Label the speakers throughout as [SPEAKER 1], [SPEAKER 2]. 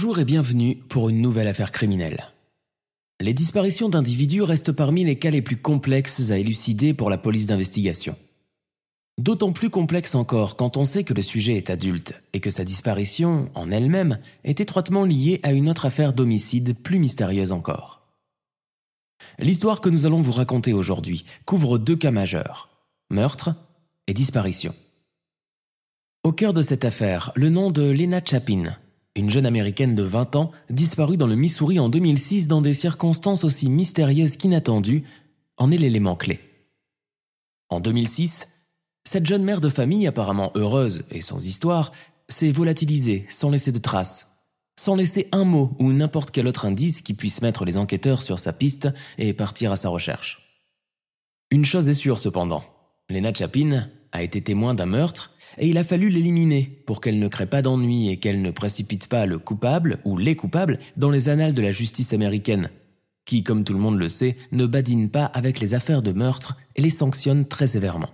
[SPEAKER 1] Bonjour et bienvenue pour une nouvelle affaire criminelle. Les disparitions d'individus restent parmi les cas les plus complexes à élucider pour la police d'investigation. D'autant plus complexe encore quand on sait que le sujet est adulte et que sa disparition, en elle-même, est étroitement liée à une autre affaire d'homicide plus mystérieuse encore. L'histoire que nous allons vous raconter aujourd'hui couvre deux cas majeurs, meurtre et disparition. Au cœur de cette affaire, le nom de Lena Chapin, une jeune américaine de 20 ans disparue dans le Missouri en 2006 dans des circonstances aussi mystérieuses qu'inattendues, en est l'élément clé. En 2006, cette jeune mère de famille apparemment heureuse et sans histoire s'est volatilisée sans laisser de traces, sans laisser un mot ou n'importe quel autre indice qui puisse mettre les enquêteurs sur sa piste et partir à sa recherche. Une chose est sûre cependant, Lena Chapin a été témoin d'un meurtre et il a fallu l'éliminer pour qu'elle ne crée pas d'ennui et qu'elle ne précipite pas le coupable ou les coupables dans les annales de la justice américaine, qui, comme tout le monde le sait, ne badine pas avec les affaires de meurtre et les sanctionne très sévèrement.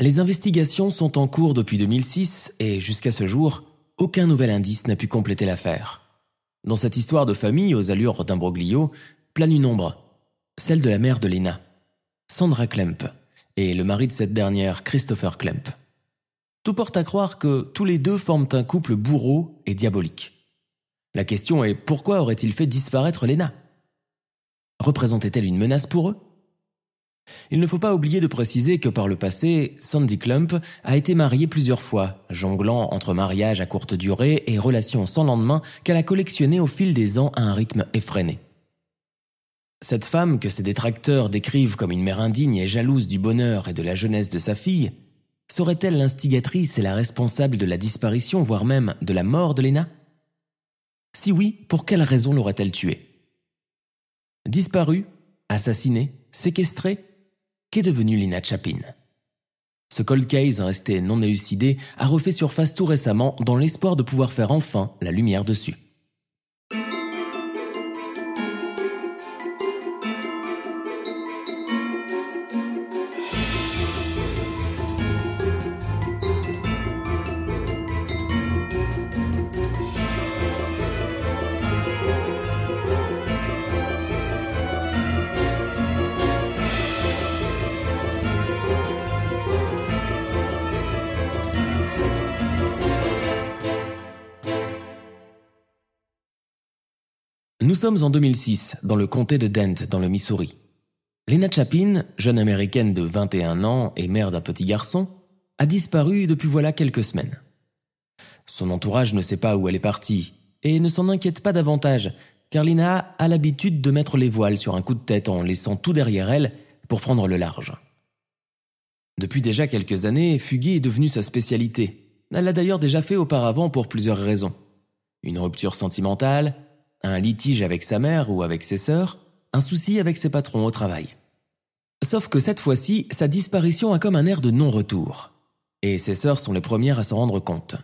[SPEAKER 1] Les investigations sont en cours depuis 2006 et jusqu'à ce jour, aucun nouvel indice n'a pu compléter l'affaire. Dans cette histoire de famille aux allures d'imbroglio, plane une ombre, celle de la mère de Lena, Sandra Klemp, et le mari de cette dernière, Christopher Klemp. Tout porte à croire que tous les deux forment un couple bourreau et diabolique. La question est pourquoi aurait-il fait disparaître Lena? Représentait-elle une menace pour eux? Il ne faut pas oublier de préciser que par le passé, Sandy Klump a été mariée plusieurs fois, jonglant entre mariage à courte durée et relations sans lendemain qu'elle a collectionnées au fil des ans à un rythme effréné. Cette femme que ses détracteurs décrivent comme une mère indigne et jalouse du bonheur et de la jeunesse de sa fille, serait-elle l'instigatrice et la responsable de la disparition, voire même de la mort de Lena Si oui, pour quelle raison l'aurait-elle tuée? Disparue Assassinée Séquestrée Qu'est devenue Lena Chapin Ce cold case resté non élucidé a refait surface tout récemment dans l'espoir de pouvoir faire enfin la lumière dessus. Sommes en 2006, dans le comté de Dent, dans le Missouri. Lena Chapin, jeune américaine de 21 ans et mère d'un petit garçon, a disparu depuis voilà quelques semaines. Son entourage ne sait pas où elle est partie et ne s'en inquiète pas davantage, car Lena a l'habitude de mettre les voiles sur un coup de tête en laissant tout derrière elle pour prendre le large. Depuis déjà quelques années, fuguer est devenu sa spécialité. Elle l'a d'ailleurs déjà fait auparavant pour plusieurs raisons. Une rupture sentimentale, un litige avec sa mère ou avec ses sœurs, un souci avec ses patrons au travail. Sauf que cette fois-ci, sa disparition a comme un air de non-retour. Et ses sœurs sont les premières à s'en rendre compte.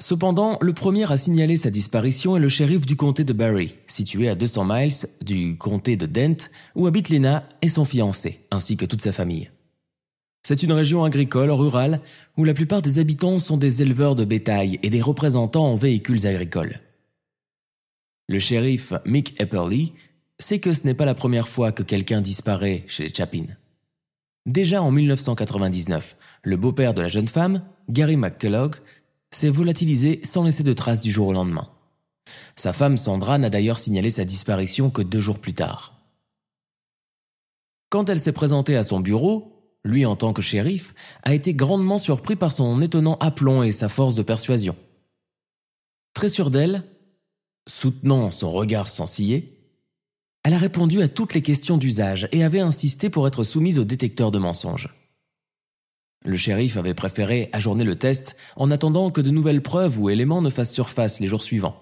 [SPEAKER 1] Cependant, le premier à signaler sa disparition est le shérif du comté de Barry, situé à 200 miles du comté de Dent, où habitent Lena et son fiancé, ainsi que toute sa famille. C'est une région agricole, rurale, où la plupart des habitants sont des éleveurs de bétail et des représentants en véhicules agricoles. Le shérif Mick Epperly sait que ce n'est pas la première fois que quelqu'un disparaît chez Chapin. Déjà en 1999, le beau-père de la jeune femme, Gary McCullough, s'est volatilisé sans laisser de traces du jour au lendemain. Sa femme Sandra n'a d'ailleurs signalé sa disparition que deux jours plus tard. Quand elle s'est présentée à son bureau, lui en tant que shérif, a été grandement surpris par son étonnant aplomb et sa force de persuasion. Très sûr d'elle, Soutenant son regard sans ciller, elle a répondu à toutes les questions d'usage et avait insisté pour être soumise au détecteur de mensonges. Le shérif avait préféré ajourner le test en attendant que de nouvelles preuves ou éléments ne fassent surface les jours suivants.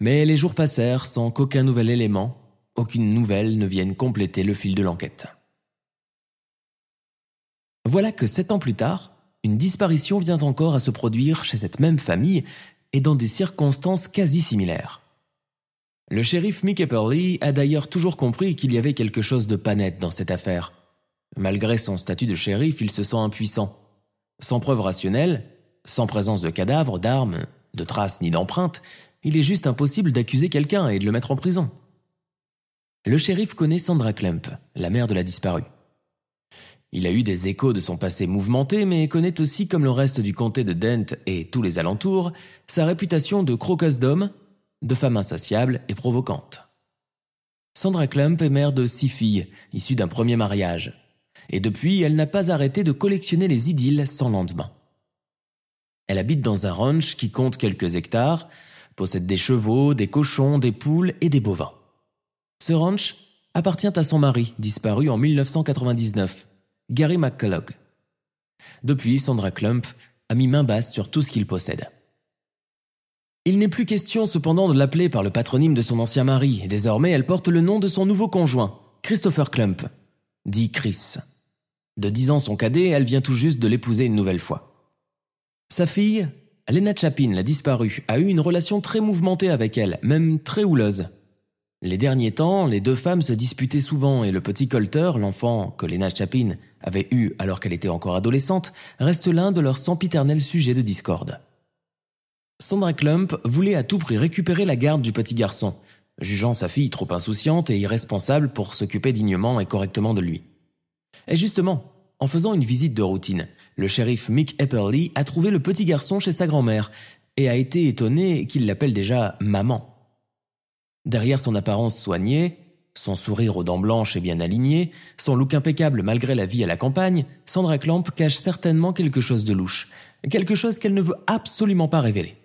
[SPEAKER 1] Mais les jours passèrent sans qu'aucun nouvel élément, aucune nouvelle ne vienne compléter le fil de l'enquête. Voilà que sept ans plus tard, une disparition vient encore à se produire chez cette même famille et dans des circonstances quasi similaires. Le shérif Mick Epperly a d'ailleurs toujours compris qu'il y avait quelque chose de pas net dans cette affaire. Malgré son statut de shérif, il se sent impuissant. Sans preuve rationnelle, sans présence de cadavres, d'armes, de traces ni d'empreintes, il est juste impossible d'accuser quelqu'un et de le mettre en prison. Le shérif connaît Sandra Clump, la mère de la disparue. Il a eu des échos de son passé mouvementé, mais connaît aussi, comme le reste du comté de Dent et tous les alentours, sa réputation de croqueuse d'homme, de femme insatiable et provocante. Sandra Clump est mère de six filles, issues d'un premier mariage. Et depuis, elle n'a pas arrêté de collectionner les idylles sans lendemain. Elle habite dans un ranch qui compte quelques hectares, possède des chevaux, des cochons, des poules et des bovins. Ce ranch appartient à son mari, disparu en 1999, Gary McCullough. Depuis, Sandra Clump a mis main basse sur tout ce qu'il possède. Il n'est plus question cependant de l'appeler par le patronyme de son ancien mari, et désormais elle porte le nom de son nouveau conjoint, Christopher Clump, dit Chris. De dix ans son cadet, elle vient tout juste de l'épouser une nouvelle fois. Sa fille, Lena Chapin, la disparue, a eu une relation très mouvementée avec elle, même très houleuse. Les derniers temps, les deux femmes se disputaient souvent et le petit Colter, l'enfant que Lena Chapin avait eu alors qu'elle était encore adolescente, reste l'un de leurs sempiternels sujets de discorde. Sandra Clump voulait à tout prix récupérer la garde du petit garçon, jugeant sa fille trop insouciante et irresponsable pour s'occuper dignement et correctement de lui. Et justement, en faisant une visite de routine, le shérif Mick Epperly a trouvé le petit garçon chez sa grand-mère et a été étonné qu'il l'appelle déjà maman. Derrière son apparence soignée, son sourire aux dents blanches et bien aligné, son look impeccable malgré la vie à la campagne, Sandra Clamp cache certainement quelque chose de louche, quelque chose qu'elle ne veut absolument pas révéler.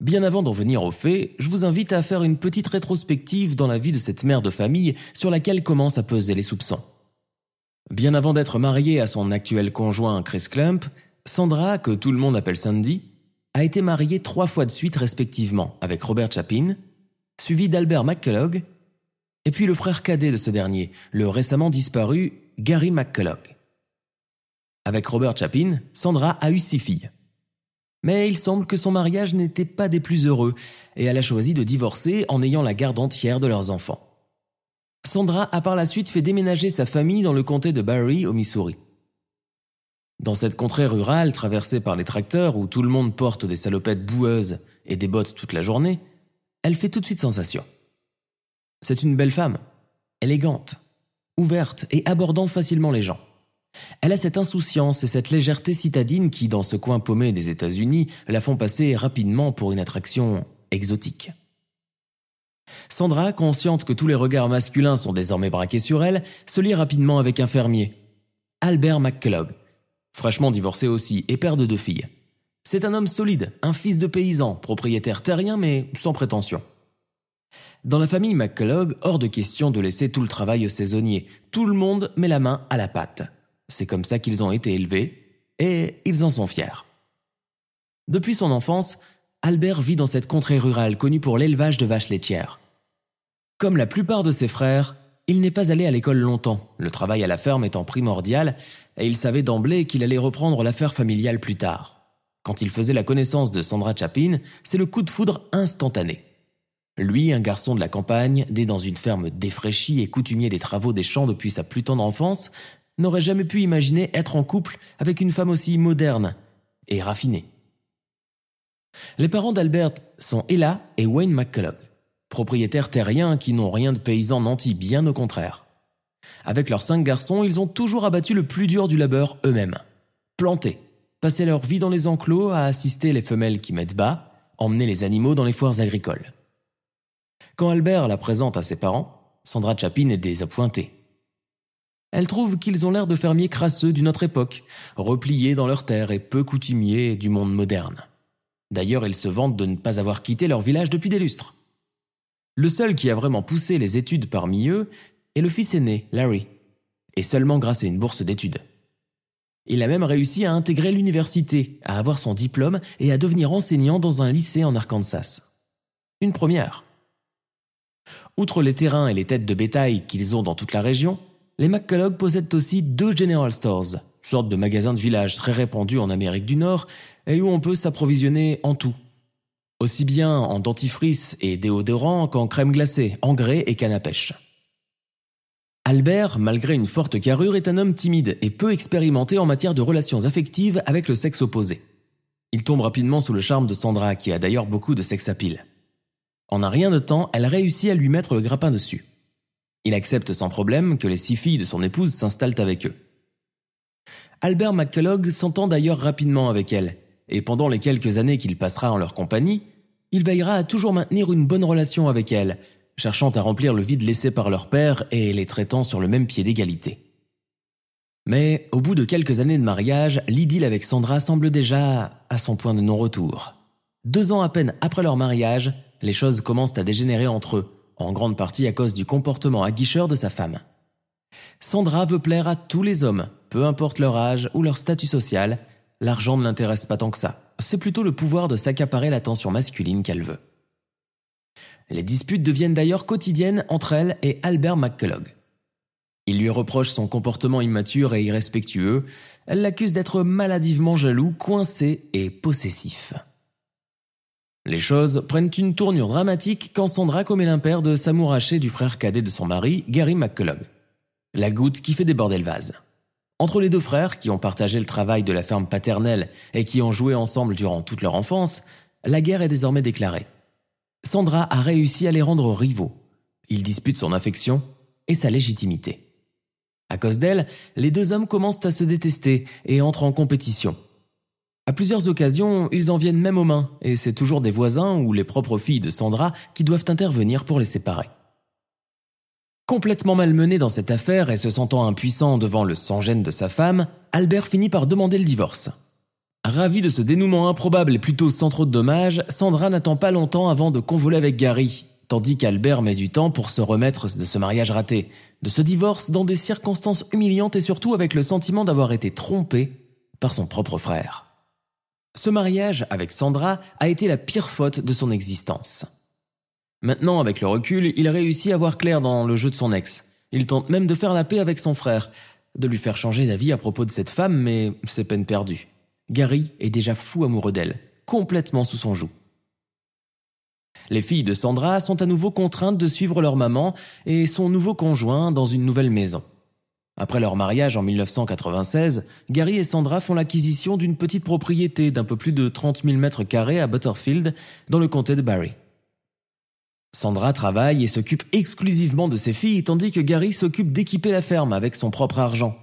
[SPEAKER 1] Bien avant d'en venir aux faits, je vous invite à faire une petite rétrospective dans la vie de cette mère de famille sur laquelle commencent à peser les soupçons. Bien avant d'être mariée à son actuel conjoint Chris Clump, Sandra, que tout le monde appelle Sandy, a été mariée trois fois de suite respectivement avec Robert Chapin, suivi d'Albert McCullough, et puis le frère cadet de ce dernier, le récemment disparu Gary McCullough. Avec Robert Chapin, Sandra a eu six filles. Mais il semble que son mariage n'était pas des plus heureux, et elle a choisi de divorcer en ayant la garde entière de leurs enfants. Sandra a par la suite fait déménager sa famille dans le comté de Barry au Missouri. Dans cette contrée rurale traversée par les tracteurs où tout le monde porte des salopettes boueuses et des bottes toute la journée, elle fait tout de suite sensation. C'est une belle femme, élégante, ouverte et abordant facilement les gens. Elle a cette insouciance et cette légèreté citadine qui, dans ce coin paumé des États-Unis, la font passer rapidement pour une attraction exotique. Sandra, consciente que tous les regards masculins sont désormais braqués sur elle, se lie rapidement avec un fermier, Albert McCullough, fraîchement divorcé aussi et père de deux filles. C'est un homme solide, un fils de paysan, propriétaire terrien mais sans prétention. Dans la famille McCullough, hors de question de laisser tout le travail aux saisonniers. Tout le monde met la main à la pâte. C'est comme ça qu'ils ont été élevés, et ils en sont fiers. Depuis son enfance, Albert vit dans cette contrée rurale connue pour l'élevage de vaches laitières. Comme la plupart de ses frères, il n'est pas allé à l'école longtemps, le travail à la ferme étant primordial, et il savait d'emblée qu'il allait reprendre l'affaire familiale plus tard. Quand il faisait la connaissance de Sandra Chapin, c'est le coup de foudre instantané. Lui, un garçon de la campagne, né dans une ferme défraîchie et coutumier des travaux des champs depuis sa plus tendre enfance, n'aurait jamais pu imaginer être en couple avec une femme aussi moderne et raffinée. Les parents d'Albert sont Ella et Wayne McCullough, propriétaires terriens qui n'ont rien de paysans nantis, bien au contraire. Avec leurs cinq garçons, ils ont toujours abattu le plus dur du labeur eux-mêmes. Plantés, passer leur vie dans les enclos à assister les femelles qui mettent bas, emmener les animaux dans les foires agricoles. Quand Albert la présente à ses parents, Sandra Chapin est désappointée. Elle trouve qu'ils ont l'air de fermiers crasseux d'une autre époque, repliés dans leurs terres et peu coutumiers du monde moderne. D'ailleurs, ils se vantent de ne pas avoir quitté leur village depuis des lustres. Le seul qui a vraiment poussé les études parmi eux est le fils aîné, Larry, et seulement grâce à une bourse d'études. Il a même réussi à intégrer l'université, à avoir son diplôme et à devenir enseignant dans un lycée en Arkansas. Une première. Outre les terrains et les têtes de bétail qu'ils ont dans toute la région, les McCullough possèdent aussi deux General Stores, sorte de magasins de village très répandus en Amérique du Nord et où on peut s'approvisionner en tout. Aussi bien en dentifrice et déodorant qu'en crème glacée, engrais et canne à pêche. Albert, malgré une forte carrure, est un homme timide et peu expérimenté en matière de relations affectives avec le sexe opposé. Il tombe rapidement sous le charme de Sandra, qui a d'ailleurs beaucoup de sex appeal. En un rien de temps, elle réussit à lui mettre le grappin dessus. Il accepte sans problème que les six filles de son épouse s'installent avec eux. Albert McCullough s'entend d'ailleurs rapidement avec elle, et pendant les quelques années qu'il passera en leur compagnie, il veillera à toujours maintenir une bonne relation avec elle, cherchant à remplir le vide laissé par leur père et les traitant sur le même pied d'égalité. Mais au bout de quelques années de mariage, l'idylle avec Sandra semble déjà à son point de non-retour. Deux ans à peine après leur mariage, les choses commencent à dégénérer entre eux, en grande partie à cause du comportement aguicheur de sa femme. Sandra veut plaire à tous les hommes, peu importe leur âge ou leur statut social, l'argent ne l'intéresse pas tant que ça. C'est plutôt le pouvoir de s'accaparer l'attention masculine qu'elle veut. Les disputes deviennent d'ailleurs quotidiennes entre elle et Albert McCullough. Il lui reproche son comportement immature et irrespectueux, elle l'accuse d'être maladivement jaloux, coincé et possessif. Les choses prennent une tournure dramatique quand Sandra commet l'impair de s'amouracher du frère cadet de son mari, Gary McCullough. La goutte qui fait déborder le vase. Entre les deux frères, qui ont partagé le travail de la ferme paternelle et qui ont joué ensemble durant toute leur enfance, la guerre est désormais déclarée. Sandra a réussi à les rendre rivaux. Ils disputent son affection et sa légitimité. À cause d'elle, les deux hommes commencent à se détester et entrent en compétition. À plusieurs occasions, ils en viennent même aux mains, et c'est toujours des voisins ou les propres filles de Sandra qui doivent intervenir pour les séparer. Complètement malmené dans cette affaire et se sentant impuissant devant le sans-gêne de sa femme, Albert finit par demander le divorce. Ravi de ce dénouement improbable et plutôt sans trop de dommages, Sandra n'attend pas longtemps avant de convoler avec Gary, tandis qu'Albert met du temps pour se remettre de ce mariage raté, de ce divorce dans des circonstances humiliantes et surtout avec le sentiment d'avoir été trompé par son propre frère. Ce mariage avec Sandra a été la pire faute de son existence. Maintenant, avec le recul, il réussit à voir clair dans le jeu de son ex. Il tente même de faire la paix avec son frère, de lui faire changer d'avis à propos de cette femme, mais c'est peine perdue. Gary est déjà fou amoureux d'elle, complètement sous son joug. Les filles de Sandra sont à nouveau contraintes de suivre leur maman et son nouveau conjoint dans une nouvelle maison. Après leur mariage en 1996, Gary et Sandra font l'acquisition d'une petite propriété d'un peu plus de 30 000 mètres carrés à Butterfield, dans le comté de Barry. Sandra travaille et s'occupe exclusivement de ses filles, tandis que Gary s'occupe d'équiper la ferme avec son propre argent.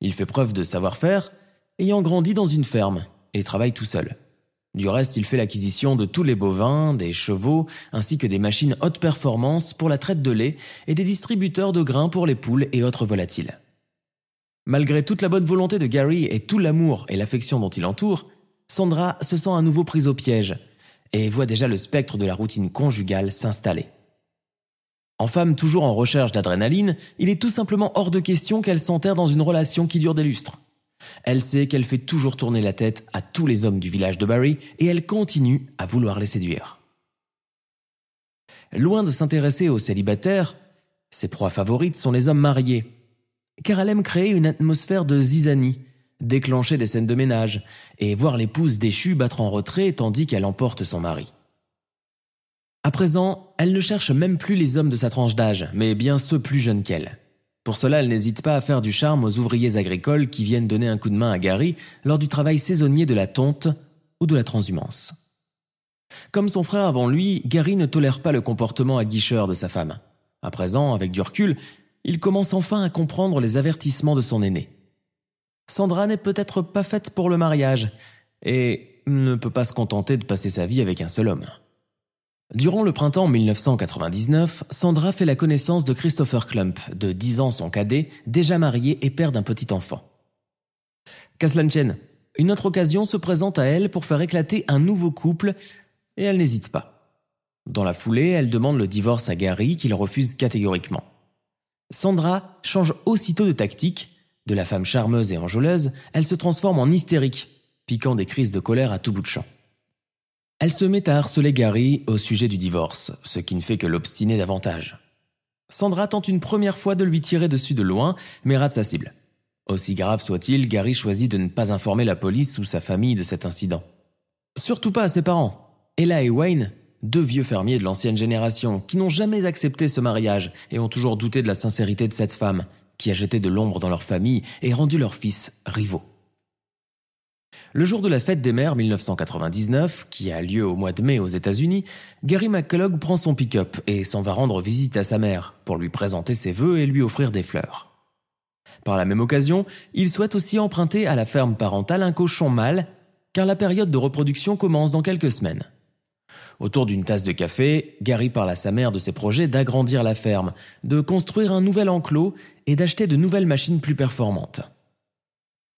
[SPEAKER 1] Il fait preuve de savoir-faire, ayant grandi dans une ferme, et travaille tout seul. Du reste, il fait l'acquisition de tous les bovins, des chevaux, ainsi que des machines haute performance pour la traite de lait et des distributeurs de grains pour les poules et autres volatiles. Malgré toute la bonne volonté de Gary et tout l'amour et l'affection dont il entoure, Sandra se sent à nouveau prise au piège et voit déjà le spectre de la routine conjugale s'installer. En femme toujours en recherche d'adrénaline, il est tout simplement hors de question qu'elle s'enterre dans une relation qui dure des lustres. Elle sait qu'elle fait toujours tourner la tête à tous les hommes du village de Barry et elle continue à vouloir les séduire. Loin de s'intéresser aux célibataires, ses proies favorites sont les hommes mariés, car elle aime créer une atmosphère de zizanie, déclencher des scènes de ménage et voir l'épouse déchue battre en retrait tandis qu'elle emporte son mari. À présent, elle ne cherche même plus les hommes de sa tranche d'âge, mais bien ceux plus jeunes qu'elle. Pour cela, elle n'hésite pas à faire du charme aux ouvriers agricoles qui viennent donner un coup de main à Gary lors du travail saisonnier de la tonte ou de la transhumance. Comme son frère avant lui, Gary ne tolère pas le comportement aguicheur de sa femme. À présent, avec du recul, il commence enfin à comprendre les avertissements de son aîné. Sandra n'est peut-être pas faite pour le mariage et ne peut pas se contenter de passer sa vie avec un seul homme. Durant le printemps 1999, Sandra fait la connaissance de Christopher Klump, de 10 ans son cadet, déjà marié et père d'un petit enfant. Qu'à une autre occasion se présente à elle pour faire éclater un nouveau couple et elle n'hésite pas. Dans la foulée, elle demande le divorce à Gary qu'il refuse catégoriquement. Sandra change aussitôt de tactique. De la femme charmeuse et enjôleuse, elle se transforme en hystérique, piquant des crises de colère à tout bout de champ. Elle se met à harceler Gary au sujet du divorce, ce qui ne fait que l'obstiner davantage. Sandra tente une première fois de lui tirer dessus de loin, mais rate sa cible. Aussi grave soit-il, Gary choisit de ne pas informer la police ou sa famille de cet incident. Surtout pas à ses parents. Ella et Wayne, deux vieux fermiers de l'ancienne génération, qui n'ont jamais accepté ce mariage et ont toujours douté de la sincérité de cette femme, qui a jeté de l'ombre dans leur famille et rendu leurs fils rivaux. Le jour de la fête des mères 1999, qui a lieu au mois de mai aux États-Unis, Gary McCullough prend son pick-up et s'en va rendre visite à sa mère pour lui présenter ses vœux et lui offrir des fleurs. Par la même occasion, il souhaite aussi emprunter à la ferme parentale un cochon mâle, car la période de reproduction commence dans quelques semaines. Autour d'une tasse de café, Gary parle à sa mère de ses projets d'agrandir la ferme, de construire un nouvel enclos et d'acheter de nouvelles machines plus performantes.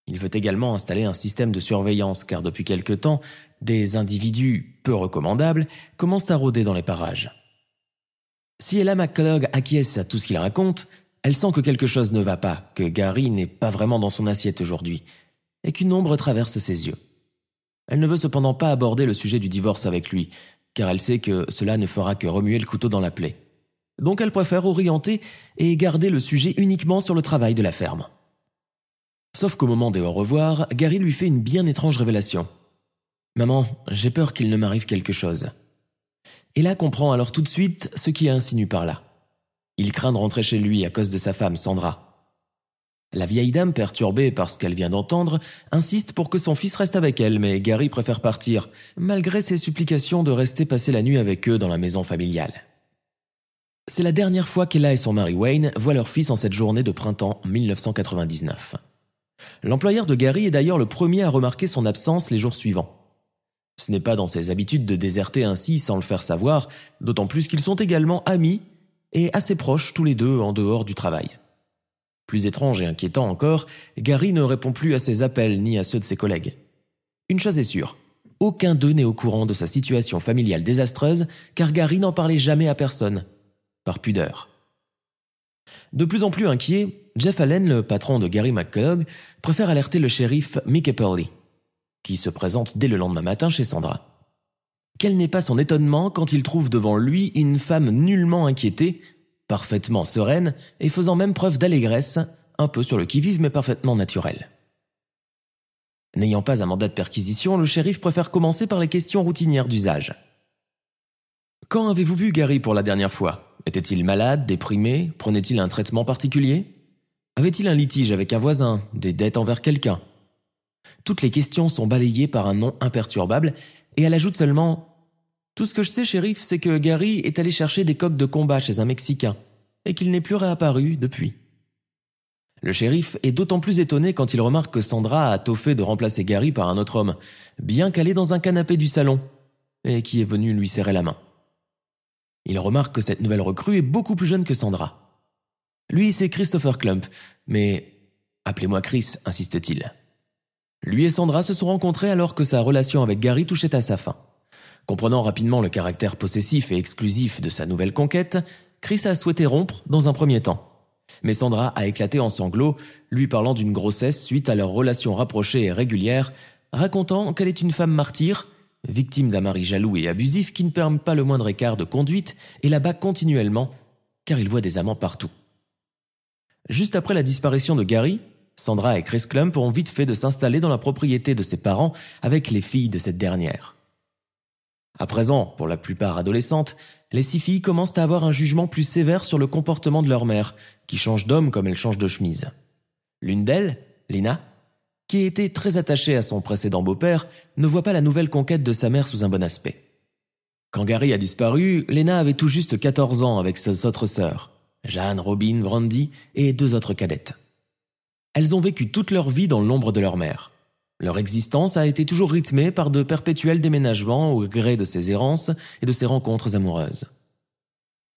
[SPEAKER 1] Il veut également installer un système de surveillance car depuis quelque temps, des individus peu recommandables commencent à rôder dans les parages. Si Ella McCullough acquiesce à tout ce qu'il raconte, elle sent que quelque chose ne va pas, que Gary n'est pas vraiment dans son assiette aujourd'hui, et qu'une ombre traverse ses yeux. Elle ne veut cependant pas aborder le sujet du divorce avec lui, car elle sait que cela ne fera que remuer le couteau dans la plaie. Donc elle préfère orienter et garder le sujet uniquement sur le travail de la ferme. Sauf qu'au moment des au revoir, Gary lui fait une bien étrange révélation. Maman, j'ai peur qu'il ne m'arrive quelque chose. Et là comprend alors tout de suite ce qui insinue par là. Il craint de rentrer chez lui à cause de sa femme, Sandra. La vieille dame, perturbée par ce qu'elle vient d'entendre, insiste pour que son fils reste avec elle, mais Gary préfère partir, malgré ses supplications de rester passer la nuit avec eux dans la maison familiale. C'est la dernière fois qu'Ella et son mari Wayne voient leur fils en cette journée de printemps 1999. L'employeur de Gary est d'ailleurs le premier à remarquer son absence les jours suivants. Ce n'est pas dans ses habitudes de déserter ainsi sans le faire savoir, d'autant plus qu'ils sont également amis et assez proches tous les deux en dehors du travail. Plus étrange et inquiétant encore, Gary ne répond plus à ses appels ni à ceux de ses collègues. Une chose est sûre, aucun d'eux n'est au courant de sa situation familiale désastreuse, car Gary n'en parlait jamais à personne, par pudeur. De plus en plus inquiet, Jeff Allen, le patron de Gary McCullough, préfère alerter le shérif Mick Epperly, qui se présente dès le lendemain matin chez Sandra. Quel n'est pas son étonnement quand il trouve devant lui une femme nullement inquiétée, parfaitement sereine et faisant même preuve d'allégresse, un peu sur le qui-vive mais parfaitement naturel. N'ayant pas un mandat de perquisition, le shérif préfère commencer par les questions routinières d'usage. Quand avez-vous vu Gary pour la dernière fois? Était-il malade, déprimé? Prenait-il un traitement particulier? Avait-il un litige avec un voisin Des dettes envers quelqu'un? Toutes les questions sont balayées par un nom imperturbable et elle ajoute seulement Tout ce que je sais, shérif, c'est que Gary est allé chercher des coques de combat chez un Mexicain et qu'il n'est plus réapparu depuis. Le shérif est d'autant plus étonné quand il remarque que Sandra a fait de remplacer Gary par un autre homme, bien calé dans un canapé du salon, et qui est venu lui serrer la main. Il remarque que cette nouvelle recrue est beaucoup plus jeune que Sandra. Lui, c'est Christopher Clump, mais appelez-moi Chris, insiste-t-il. Lui et Sandra se sont rencontrés alors que sa relation avec Gary touchait à sa fin. Comprenant rapidement le caractère possessif et exclusif de sa nouvelle conquête, Chris a souhaité rompre dans un premier temps. Mais Sandra a éclaté en sanglots, lui parlant d'une grossesse suite à leur relation rapprochée et régulière, racontant qu'elle est une femme martyre victime d'un mari jaloux et abusif qui ne permet pas le moindre écart de conduite et la bat continuellement, car il voit des amants partout. Juste après la disparition de Gary, Sandra et Chris Clump ont vite fait de s'installer dans la propriété de ses parents avec les filles de cette dernière. À présent, pour la plupart adolescentes, les six filles commencent à avoir un jugement plus sévère sur le comportement de leur mère, qui change d'homme comme elle change de chemise. L'une d'elles, Lina, qui était très attaché à son précédent beau-père, ne voit pas la nouvelle conquête de sa mère sous un bon aspect. Quand Gary a disparu, Lena avait tout juste 14 ans avec ses autres sœurs, Jeanne, Robin, Brandy et deux autres cadettes. Elles ont vécu toute leur vie dans l'ombre de leur mère. Leur existence a été toujours rythmée par de perpétuels déménagements au gré de ses errances et de ses rencontres amoureuses.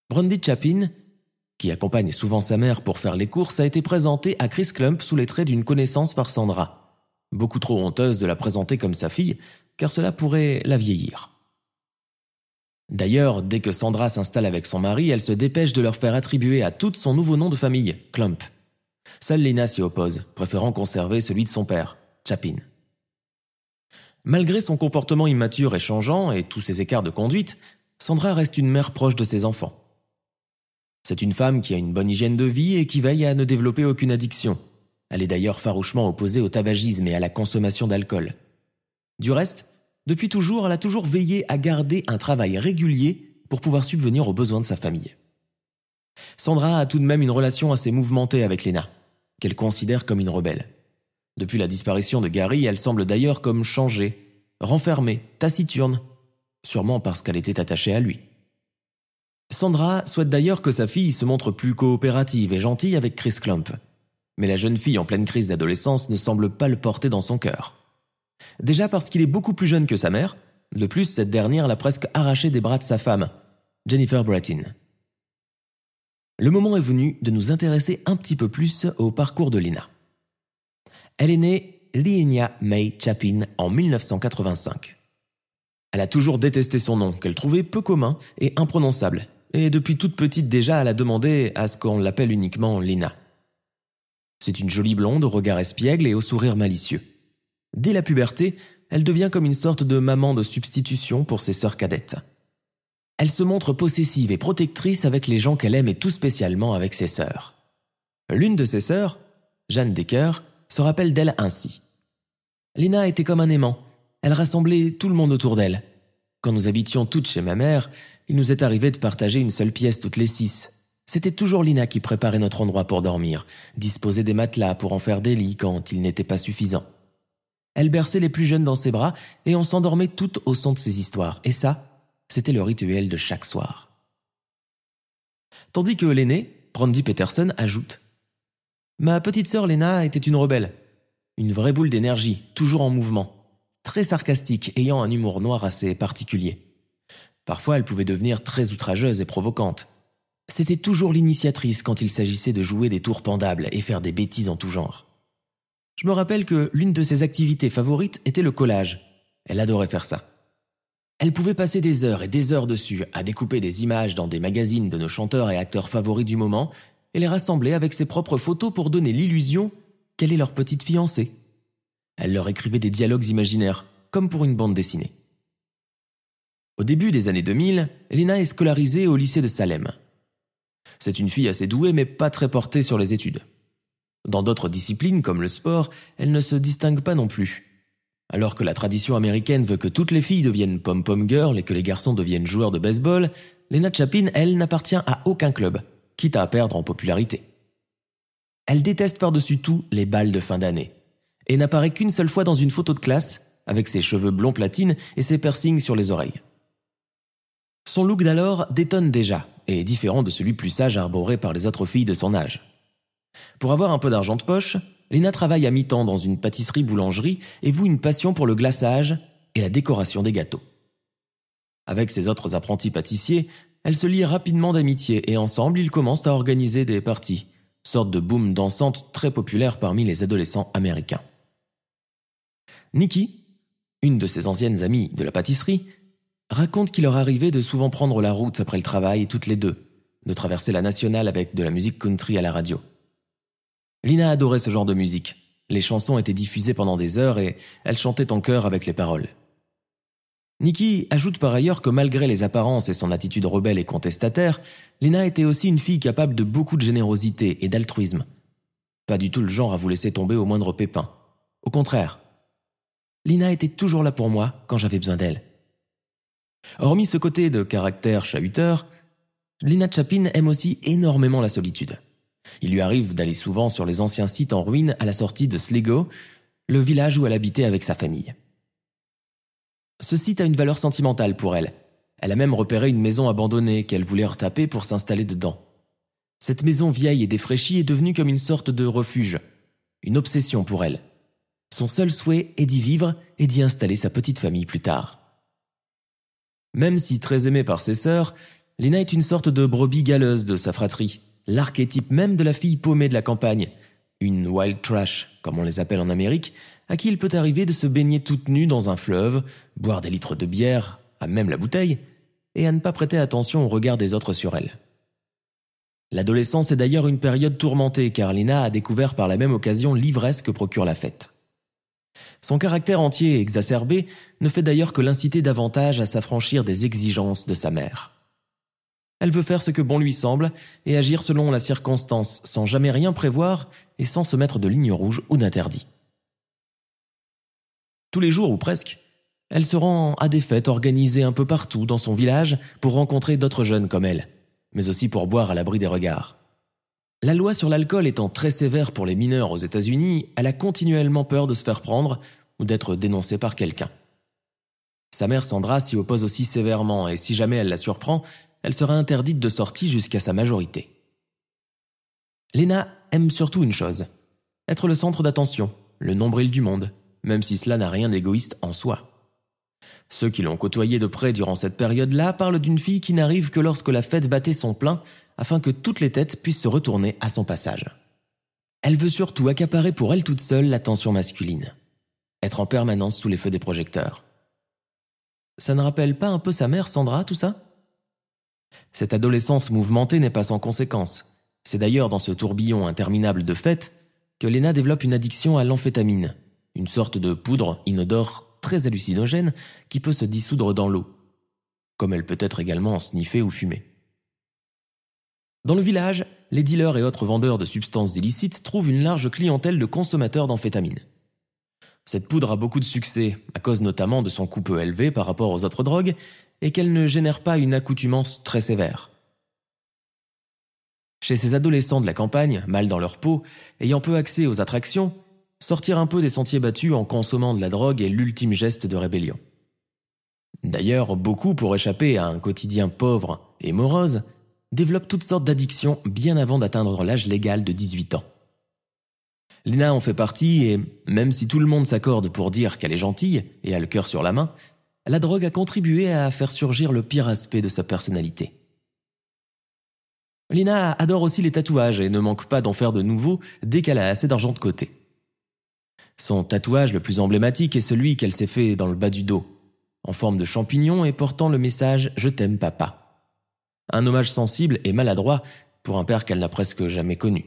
[SPEAKER 1] Brandy Chapin, qui accompagne souvent sa mère pour faire les courses, a été présentée à Chris Clump sous les traits d'une connaissance par Sandra. beaucoup trop honteuse de la présenter comme sa fille, car cela pourrait la vieillir. D'ailleurs, dès que Sandra s'installe avec son mari, elle se dépêche de leur faire attribuer à toutes son nouveau nom de famille, Clump. Seule Lina s'y oppose, préférant conserver celui de son père, Chapin. Malgré son comportement immature et changeant et tous ses écarts de conduite, Sandra reste une mère proche de ses enfants. C'est une femme qui a une bonne hygiène de vie et qui veille à ne développer aucune addiction. Elle est d'ailleurs farouchement opposée au tabagisme et à la consommation d'alcool. Du reste, depuis toujours, elle a toujours veillé à garder un travail régulier pour pouvoir subvenir aux besoins de sa famille. Sandra a tout de même une relation assez mouvementée avec Lena, qu'elle considère comme une rebelle. Depuis la disparition de Gary, elle semble d'ailleurs comme changée, renfermée, taciturne, sûrement parce qu'elle était attachée à lui. Sandra souhaite d'ailleurs que sa fille se montre plus coopérative et gentille avec Chris Clump. Mais la jeune fille en pleine crise d'adolescence ne semble pas le porter dans son cœur. Déjà parce qu'il est beaucoup plus jeune que sa mère, de plus cette dernière l'a presque arraché des bras de sa femme, Jennifer Brattin. Le moment est venu de nous intéresser un petit peu plus au parcours de Lina. Elle est née Lienia May Chapin en 1985. Elle a toujours détesté son nom, qu'elle trouvait peu commun et imprononçable, et depuis toute petite déjà elle a demandé à ce qu'on l'appelle uniquement Lina. C'est une jolie blonde au regard espiègle et au sourire malicieux. Dès la puberté, elle devient comme une sorte de maman de substitution pour ses sœurs cadettes. Elle se montre possessive et protectrice avec les gens qu'elle aime et tout spécialement avec ses sœurs. L'une de ses sœurs, Jeanne Decker, se rappelle d'elle ainsi. Lina était comme un aimant. Elle rassemblait tout le monde autour d'elle. Quand nous habitions toutes chez ma mère, il nous est arrivé de partager une seule pièce toutes les six. C'était toujours Lina qui préparait notre endroit pour dormir, disposait des matelas pour en faire des lits quand ils n'étaient pas suffisants. Elle berçait les plus jeunes dans ses bras et on s'endormait toutes au son de ses histoires. Et ça, c'était le rituel de chaque soir. Tandis que l'aîné, Brandy Peterson, ajoute Ma petite sœur Lena était une rebelle. Une vraie boule d'énergie, toujours en mouvement. Très sarcastique, ayant un humour noir assez particulier. Parfois, elle pouvait devenir très outrageuse et provocante. C'était toujours l'initiatrice quand il s'agissait de jouer des tours pendables et faire des bêtises en tout genre. Je me rappelle que l'une de ses activités favorites était le collage. Elle adorait faire ça. Elle pouvait passer des heures et des heures dessus à découper des images dans des magazines de nos chanteurs et acteurs favoris du moment et les rassembler avec ses propres photos pour donner l'illusion qu'elle est leur petite fiancée. Elle leur écrivait des dialogues imaginaires, comme pour une bande dessinée. Au début des années 2000, Lina est scolarisée au lycée de Salem. C'est une fille assez douée mais pas très portée sur les études. Dans d'autres disciplines, comme le sport, elle ne se distingue pas non plus. Alors que la tradition américaine veut que toutes les filles deviennent pom-pom girl et que les garçons deviennent joueurs de baseball, Lena Chapin, elle, n'appartient à aucun club, quitte à perdre en popularité. Elle déteste par-dessus tout les balles de fin d'année, et n'apparaît qu'une seule fois dans une photo de classe, avec ses cheveux blonds platine et ses piercings sur les oreilles. Son look d'alors détonne déjà, et est différent de celui plus sage arboré par les autres filles de son âge. Pour avoir un peu d'argent de poche, Lena travaille à mi-temps dans une pâtisserie-boulangerie et voue une passion pour le glaçage et la décoration des gâteaux. Avec ses autres apprentis pâtissiers, elle se lie rapidement d'amitié et ensemble ils commencent à organiser des parties, sorte de boom dansante très populaire parmi les adolescents américains. Nikki, une de ses anciennes amies de la pâtisserie, raconte qu'il leur arrivait de souvent prendre la route après le travail toutes les deux, de traverser la nationale avec de la musique country à la radio. Lina adorait ce genre de musique. Les chansons étaient diffusées pendant des heures et elle chantait en chœur avec les paroles. Nikki ajoute par ailleurs que malgré les apparences et son attitude rebelle et contestataire, Lina était aussi une fille capable de beaucoup de générosité et d'altruisme. Pas du tout le genre à vous laisser tomber au moindre pépin. Au contraire. Lina était toujours là pour moi quand j'avais besoin d'elle. Hormis ce côté de caractère chahuteur, Lina Chapin aime aussi énormément la solitude. Il lui arrive d'aller souvent sur les anciens sites en ruine à la sortie de Sligo, le village où elle habitait avec sa famille. Ce site a une valeur sentimentale pour elle. Elle a même repéré une maison abandonnée qu'elle voulait retaper pour s'installer dedans. Cette maison vieille et défraîchie est devenue comme une sorte de refuge, une obsession pour elle. Son seul souhait est d'y vivre et d'y installer sa petite famille plus tard. Même si très aimée par ses sœurs, Lena est une sorte de brebis galeuse de sa fratrie l'archétype même de la fille paumée de la campagne, une wild trash, comme on les appelle en Amérique, à qui il peut arriver de se baigner toute nue dans un fleuve, boire des litres de bière, à même la bouteille, et à ne pas prêter attention au regard des autres sur elle. L'adolescence est d'ailleurs une période tourmentée car Lina a découvert par la même occasion l'ivresse que procure la fête. Son caractère entier et exacerbé ne fait d'ailleurs que l'inciter davantage à s'affranchir des exigences de sa mère. Elle veut faire ce que bon lui semble et agir selon la circonstance sans jamais rien prévoir et sans se mettre de ligne rouge ou d'interdit. Tous les jours ou presque, elle se rend à des fêtes organisées un peu partout dans son village pour rencontrer d'autres jeunes comme elle, mais aussi pour boire à l'abri des regards. La loi sur l'alcool étant très sévère pour les mineurs aux États-Unis, elle a continuellement peur de se faire prendre ou d'être dénoncée par quelqu'un. Sa mère Sandra s'y oppose aussi sévèrement et si jamais elle la surprend, elle sera interdite de sortie jusqu'à sa majorité. Lena aime surtout une chose, être le centre d'attention, le nombril du monde, même si cela n'a rien d'égoïste en soi. Ceux qui l'ont côtoyée de près durant cette période-là parlent d'une fille qui n'arrive que lorsque la fête battait son plein, afin que toutes les têtes puissent se retourner à son passage. Elle veut surtout accaparer pour elle toute seule l'attention masculine. Être en permanence sous les feux des projecteurs. Ça ne rappelle pas un peu sa mère, Sandra, tout ça? Cette adolescence mouvementée n'est pas sans conséquences. C'est d'ailleurs dans ce tourbillon interminable de fêtes que Lena développe une addiction à l'amphétamine, une sorte de poudre inodore très hallucinogène qui peut se dissoudre dans l'eau, comme elle peut être également sniffée ou fumée. Dans le village, les dealers et autres vendeurs de substances illicites trouvent une large clientèle de consommateurs d'amphétamine. Cette poudre a beaucoup de succès, à cause notamment de son coût peu élevé par rapport aux autres drogues, et qu'elle ne génère pas une accoutumance très sévère. Chez ces adolescents de la campagne, mal dans leur peau, ayant peu accès aux attractions, sortir un peu des sentiers battus en consommant de la drogue est l'ultime geste de rébellion. D'ailleurs, beaucoup, pour échapper à un quotidien pauvre et morose, développent toutes sortes d'addictions bien avant d'atteindre l'âge légal de 18 ans. Lina en fait partie et, même si tout le monde s'accorde pour dire qu'elle est gentille et a le cœur sur la main, la drogue a contribué à faire surgir le pire aspect de sa personnalité. Lina adore aussi les tatouages et ne manque pas d'en faire de nouveaux dès qu'elle a assez d'argent de côté. Son tatouage le plus emblématique est celui qu'elle s'est fait dans le bas du dos, en forme de champignon et portant le message Je t'aime papa. Un hommage sensible et maladroit pour un père qu'elle n'a presque jamais connu.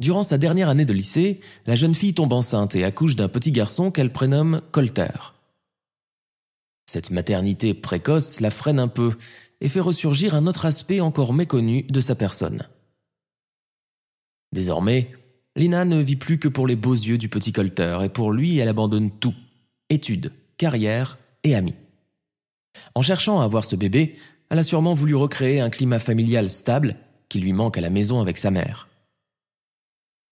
[SPEAKER 1] Durant sa dernière année de lycée, la jeune fille tombe enceinte et accouche d'un petit garçon qu'elle prénomme Colter. Cette maternité précoce la freine un peu et fait ressurgir un autre aspect encore méconnu de sa personne. Désormais, Lina ne vit plus que pour les beaux yeux du petit Colter et pour lui elle abandonne tout. Études, carrière et amis. En cherchant à avoir ce bébé, elle a sûrement voulu recréer un climat familial stable qui lui manque à la maison avec sa mère.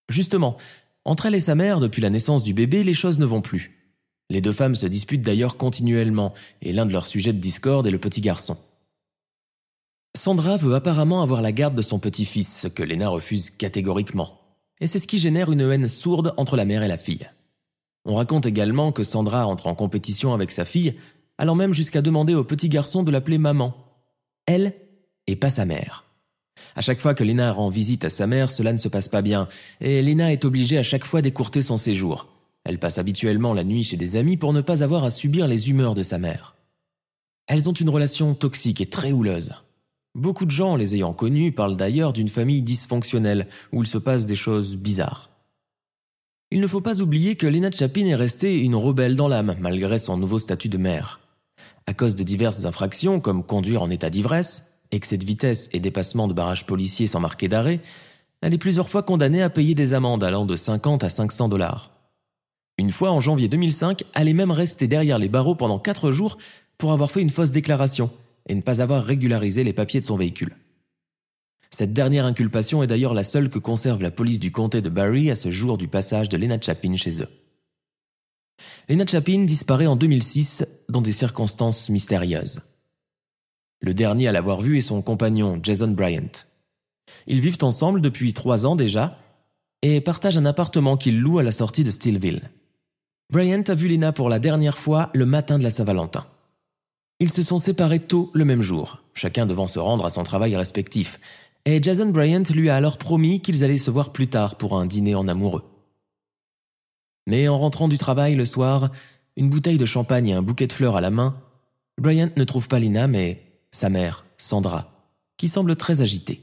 [SPEAKER 1] Justement, entre elle et sa mère, depuis la naissance du bébé, les choses ne vont plus. Les deux femmes se disputent d'ailleurs continuellement, et l'un de leurs sujets de discorde est le petit garçon. Sandra veut apparemment avoir la garde de son petit-fils, ce que Lena refuse catégoriquement et c'est ce qui génère une haine sourde entre la mère et la fille. On raconte également que Sandra entre en compétition avec sa fille, allant même jusqu'à demander au petit garçon de l'appeler maman. Elle, et pas sa mère. À chaque fois que Lena rend visite à sa mère, cela ne se passe pas bien, et Lena est obligée à chaque fois d'écourter son séjour. Elle passe habituellement la nuit chez des amis pour ne pas avoir à subir les humeurs de sa mère. Elles ont une relation toxique et très houleuse. Beaucoup de gens, les ayant connus, parlent d'ailleurs d'une famille dysfonctionnelle où il se passe des choses bizarres. Il ne faut pas oublier que Lena Chapin est restée une rebelle dans l'âme malgré son nouveau statut de mère. À cause de diverses infractions comme conduire en état d'ivresse, excès de vitesse et dépassement de barrages policiers sans marquer d'arrêt, elle est plusieurs fois condamnée à payer des amendes allant de 50 à 500 dollars. Une fois en janvier 2005, elle est même restée derrière les barreaux pendant 4 jours pour avoir fait une fausse déclaration, et ne pas avoir régularisé les papiers de son véhicule. Cette dernière inculpation est d'ailleurs la seule que conserve la police du comté de Barry à ce jour du passage de Lena Chapin chez eux. Lena Chapin disparaît en 2006 dans des circonstances mystérieuses. Le dernier à l'avoir vue est son compagnon Jason Bryant. Ils vivent ensemble depuis trois ans déjà et partagent un appartement qu'ils louent à la sortie de Steelville. Bryant a vu Lena pour la dernière fois le matin de la Saint-Valentin. Ils se sont séparés tôt le même jour, chacun devant se rendre à son travail respectif, et Jason Bryant lui a alors promis qu'ils allaient se voir plus tard pour un dîner en amoureux. Mais en rentrant du travail le soir, une bouteille de champagne et un bouquet de fleurs à la main, Bryant ne trouve pas Lina, mais sa mère, Sandra, qui semble très agitée.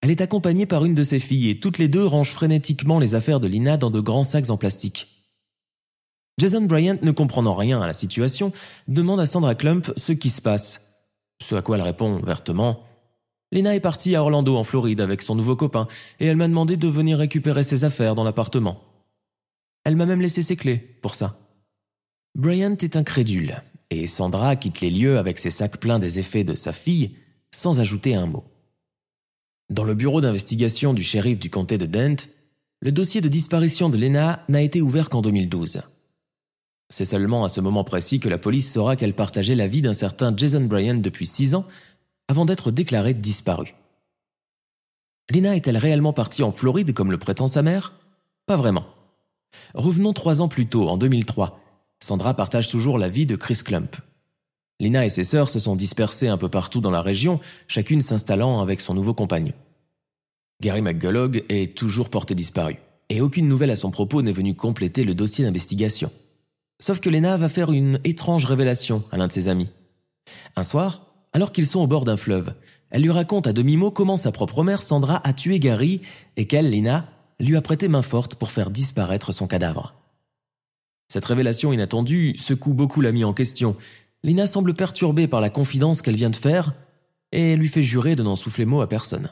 [SPEAKER 1] Elle est accompagnée par une de ses filles et toutes les deux rangent frénétiquement les affaires de Lina dans de grands sacs en plastique. Jason Bryant, ne comprenant rien à la situation, demande à Sandra Clump ce qui se passe. Ce à quoi elle répond vertement Lina est partie à Orlando en Floride avec son nouveau copain et elle m'a demandé de venir récupérer ses affaires dans l'appartement. Elle m'a même laissé ses clés pour ça. Bryant est incrédule et Sandra quitte les lieux avec ses sacs pleins des effets de sa fille sans ajouter un mot. Dans le bureau d'investigation du shérif du comté de Dent, le dossier de disparition de Lena n'a été ouvert qu'en 2012. C'est seulement à ce moment précis que la police saura qu'elle partageait la vie d'un certain Jason Bryant depuis six ans avant d'être déclarée disparue. Lena est-elle réellement partie en Floride comme le prétend sa mère? Pas vraiment. Revenons trois ans plus tôt, en 2003. Sandra partage toujours la vie de Chris Clump. Lina et ses sœurs se sont dispersées un peu partout dans la région, chacune s'installant avec son nouveau compagnon. Gary McGullog est toujours porté disparu, et aucune nouvelle à son propos n'est venue compléter le dossier d'investigation. Sauf que Lena va faire une étrange révélation à l'un de ses amis. Un soir, alors qu'ils sont au bord d'un fleuve, elle lui raconte à demi-mot comment sa propre mère Sandra a tué Gary et qu'elle, Lena, lui a prêté main forte pour faire disparaître son cadavre. Cette révélation inattendue secoue beaucoup l'ami en question. Lina semble perturbée par la confidence qu'elle vient de faire et lui fait jurer de n'en souffler mot à personne.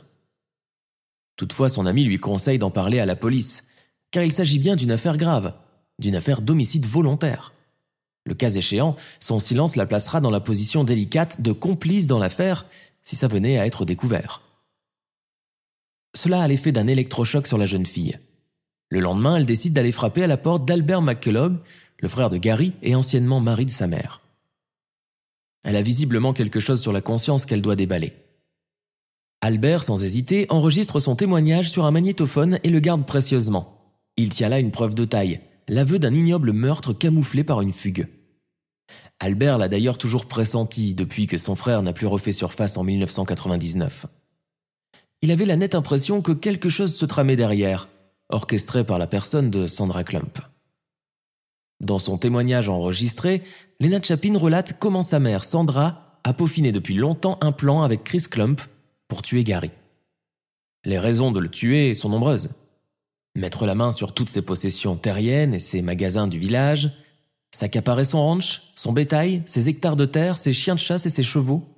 [SPEAKER 1] Toutefois, son ami lui conseille d'en parler à la police, car il s'agit bien d'une affaire grave, d'une affaire d'homicide volontaire. Le cas échéant, son silence la placera dans la position délicate de complice dans l'affaire si ça venait à être découvert. Cela a l'effet d'un électrochoc sur la jeune fille. Le lendemain, elle décide d'aller frapper à la porte d'Albert McCullough, le frère de Gary et anciennement mari de sa mère. Elle a visiblement quelque chose sur la conscience qu'elle doit déballer. Albert, sans hésiter, enregistre son témoignage sur un magnétophone et le garde précieusement. Il tient là une preuve de taille, l'aveu d'un ignoble meurtre camouflé par une fugue. Albert l'a d'ailleurs toujours pressenti depuis que son frère n'a plus refait surface en 1999. Il avait la nette impression que quelque chose se tramait derrière, orchestré par la personne de Sandra Clump. Dans son témoignage enregistré, Lena Chapin relate comment sa mère, Sandra, a peaufiné depuis longtemps un plan avec Chris Clump pour tuer Gary. Les raisons de le tuer sont nombreuses mettre la main sur toutes ses possessions terriennes et ses magasins du village, s'accaparer son ranch, son bétail, ses hectares de terre, ses chiens de chasse et ses chevaux.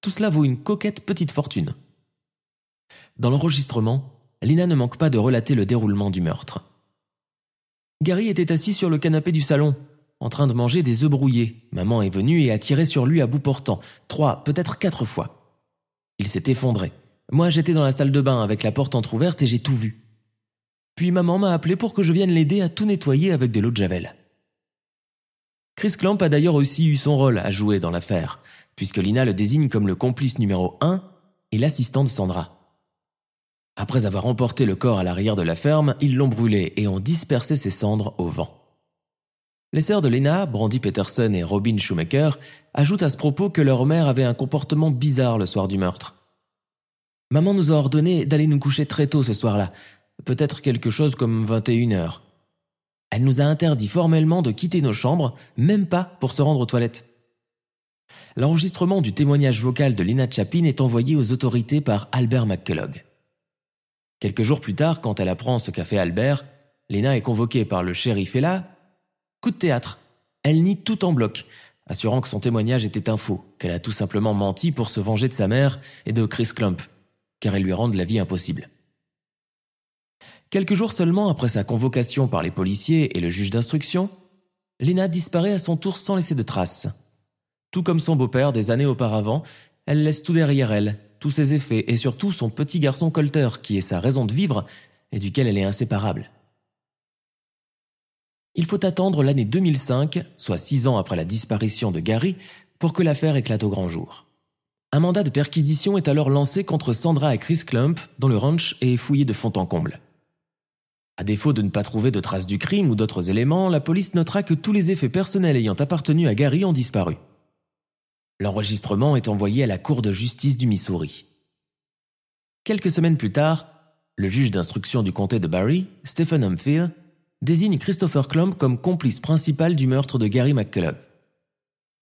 [SPEAKER 1] Tout cela vaut une coquette petite fortune. Dans l'enregistrement, Lina ne manque pas de relater le déroulement du meurtre. Gary était assis sur le canapé du salon, en train de manger des œufs brouillés. Maman est venue et a tiré sur lui à bout portant, trois, peut-être quatre fois. Il s'est effondré. Moi, j'étais dans la salle de bain avec la porte entr'ouverte et j'ai tout vu. Puis maman m'a appelé pour que je vienne l'aider à tout nettoyer avec de l'eau de javel. Chris Clamp a d'ailleurs aussi eu son rôle à jouer dans l'affaire, puisque Lina le désigne comme le complice numéro un et l'assistant de Sandra. Après avoir emporté le corps à l'arrière de la ferme, ils l'ont brûlé et ont dispersé ses cendres au vent. Les sœurs de Lena, Brandy Peterson et Robin Shoemaker, ajoutent à ce propos que leur mère avait un comportement bizarre le soir du meurtre. Maman nous a ordonné d'aller nous coucher très tôt ce soir-là, peut-être quelque chose comme 21 heures. Elle nous a interdit formellement de quitter nos chambres, même pas pour se rendre aux toilettes. L'enregistrement du témoignage vocal de Lena Chapin est envoyé aux autorités par Albert McCullough. Quelques jours plus tard, quand elle apprend ce qu'a fait Albert, Lena est convoquée par le shérif et là, coup de théâtre. Elle nie tout en bloc, assurant que son témoignage était un faux, qu'elle a tout simplement menti pour se venger de sa mère et de Chris Clump, car elle lui rend la vie impossible. Quelques jours seulement après sa convocation par les policiers et le juge d'instruction, Lena disparaît à son tour sans laisser de traces. Tout comme son beau-père des années auparavant, elle laisse tout derrière elle, tous ses effets et surtout son petit garçon Colter qui est sa raison de vivre et duquel elle est inséparable. Il faut attendre l'année 2005, soit six ans après la disparition de Gary, pour que l'affaire éclate au grand jour. Un mandat de perquisition est alors lancé contre Sandra et Chris Clump, dont le ranch est fouillé de fond en comble. À défaut de ne pas trouver de traces du crime ou d'autres éléments, la police notera que tous les effets personnels ayant appartenu à Gary ont disparu. L'enregistrement est envoyé à la Cour de justice du Missouri. Quelques semaines plus tard, le juge d'instruction du comté de Barry, Stephen Humphrey, désigne Christopher Klump comme complice principal du meurtre de Gary McCullough.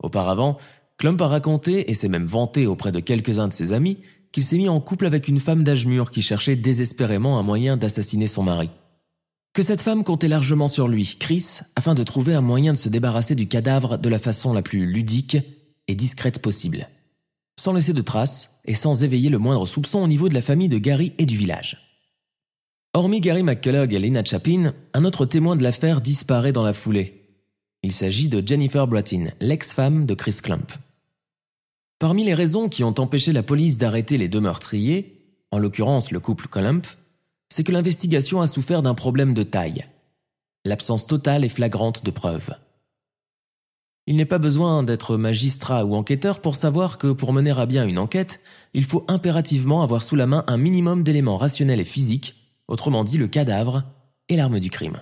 [SPEAKER 1] Auparavant, Klump a raconté et s'est même vanté auprès de quelques-uns de ses amis qu'il s'est mis en couple avec une femme d'âge mûr qui cherchait désespérément un moyen d'assassiner son mari. Que cette femme comptait largement sur lui, Chris, afin de trouver un moyen de se débarrasser du cadavre de la façon la plus ludique et discrète possible, sans laisser de traces et sans éveiller le moindre soupçon au niveau de la famille de Gary et du village. Hormis Gary McCullough et Lena Chapin, un autre témoin de l'affaire disparaît dans la foulée. Il s'agit de Jennifer Brattin, l'ex-femme de Chris Clump. Parmi les raisons qui ont empêché la police d'arrêter les deux meurtriers, en l'occurrence le couple Clump, c'est que l'investigation a souffert d'un problème de taille. L'absence totale et flagrante de preuves. Il n'est pas besoin d'être magistrat ou enquêteur pour savoir que pour mener à bien une enquête, il faut impérativement avoir sous la main un minimum d'éléments rationnels et physiques autrement dit le cadavre et l'arme du crime.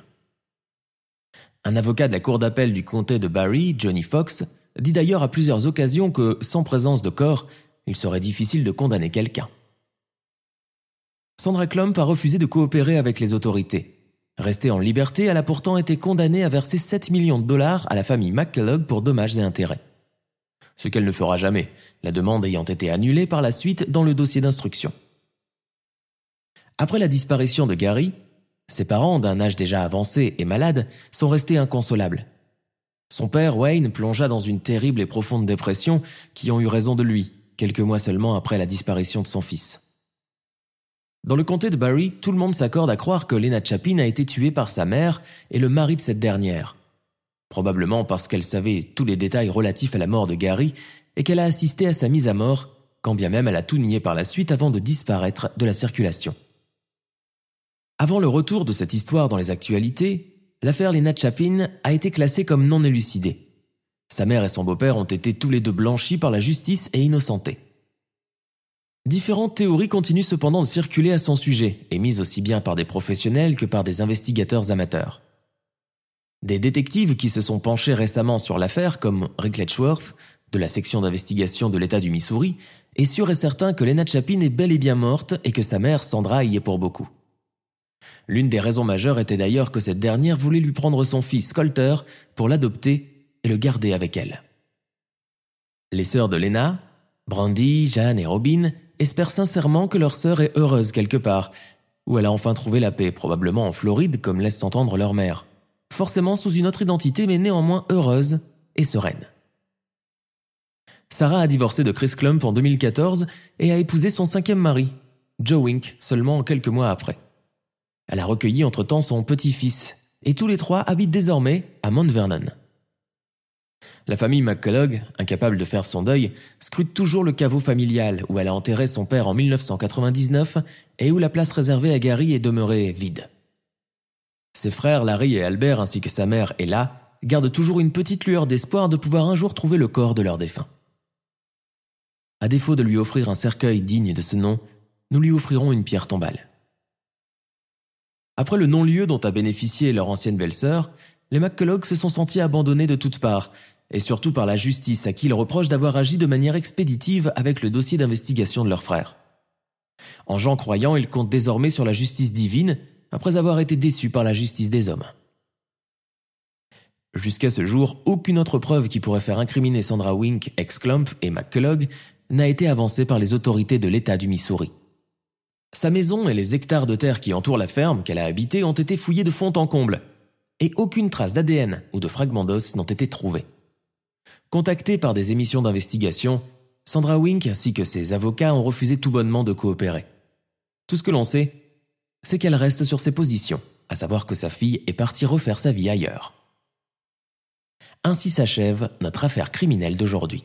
[SPEAKER 1] Un avocat de la cour d'appel du comté de Barry, Johnny Fox, dit d'ailleurs à plusieurs occasions que, sans présence de corps, il serait difficile de condamner quelqu'un. Sandra Klump a refusé de coopérer avec les autorités. Restée en liberté, elle a pourtant été condamnée à verser 7 millions de dollars à la famille McCullough pour dommages et intérêts. Ce qu'elle ne fera jamais, la demande ayant été annulée par la suite dans le dossier d'instruction. Après la disparition de Gary, ses parents, d'un âge déjà avancé et malades, sont restés inconsolables. Son père, Wayne, plongea dans une terrible et profonde dépression qui ont eu raison de lui, quelques mois seulement après la disparition de son fils. Dans le comté de Barry, tout le monde s'accorde à croire que Lena Chapin a été tuée par sa mère et le mari de cette dernière. Probablement parce qu'elle savait tous les détails relatifs à la mort de Gary et qu'elle a assisté à sa mise à mort, quand bien même elle a tout nié par la suite avant de disparaître de la circulation. Avant le retour de cette histoire dans les actualités, l'affaire Lena Chapin a été classée comme non élucidée. Sa mère et son beau-père ont été tous les deux blanchis par la justice et innocentés. Différentes théories continuent cependant de circuler à son sujet, émises aussi bien par des professionnels que par des investigateurs amateurs. Des détectives qui se sont penchés récemment sur l'affaire, comme Rick Letchworth, de la section d'investigation de l'État du Missouri, est sûr et certain que Lena Chapin est bel et bien morte et que sa mère Sandra y est pour beaucoup. L'une des raisons majeures était d'ailleurs que cette dernière voulait lui prendre son fils Colter pour l'adopter et le garder avec elle. Les sœurs de Lena, Brandy, Jeanne et Robin, espèrent sincèrement que leur sœur est heureuse quelque part, où elle a enfin trouvé la paix, probablement en Floride comme laisse s'entendre leur mère. Forcément sous une autre identité mais néanmoins heureuse et sereine. Sarah a divorcé de Chris Clump en 2014 et a épousé son cinquième mari, Joe Wink, seulement quelques mois après. Elle a recueilli entre-temps son petit-fils, et tous les trois habitent désormais à Mount Vernon. La famille McCullough, incapable de faire son deuil, scrute toujours le caveau familial où elle a enterré son père en 1999 et où la place réservée à Gary est demeurée vide. Ses frères Larry et Albert ainsi que sa mère Ella gardent toujours une petite lueur d'espoir de pouvoir un jour trouver le corps de leur défunt. À défaut de lui offrir un cercueil digne de ce nom, nous lui offrirons une pierre tombale. Après le non-lieu dont a bénéficié leur ancienne belle-sœur, les McCullough se sont sentis abandonnés de toutes parts, et surtout par la justice à qui ils reprochent d'avoir agi de manière expéditive avec le dossier d'investigation de leur frère. En gens croyants, ils comptent désormais sur la justice divine, après avoir été déçus par la justice des hommes. Jusqu'à ce jour, aucune autre preuve qui pourrait faire incriminer Sandra Wink, ex-Clump et McCullough n'a été avancée par les autorités de l'État du Missouri. Sa maison et les hectares de terre qui entourent la ferme qu'elle a habitée ont été fouillés de fond en comble, et aucune trace d'ADN ou de fragments d'os n'ont été trouvés. Contactée par des émissions d'investigation, Sandra Wink ainsi que ses avocats ont refusé tout bonnement de coopérer. Tout ce que l'on sait, c'est qu'elle reste sur ses positions, à savoir que sa fille est partie refaire sa vie ailleurs. Ainsi s'achève notre affaire criminelle d'aujourd'hui.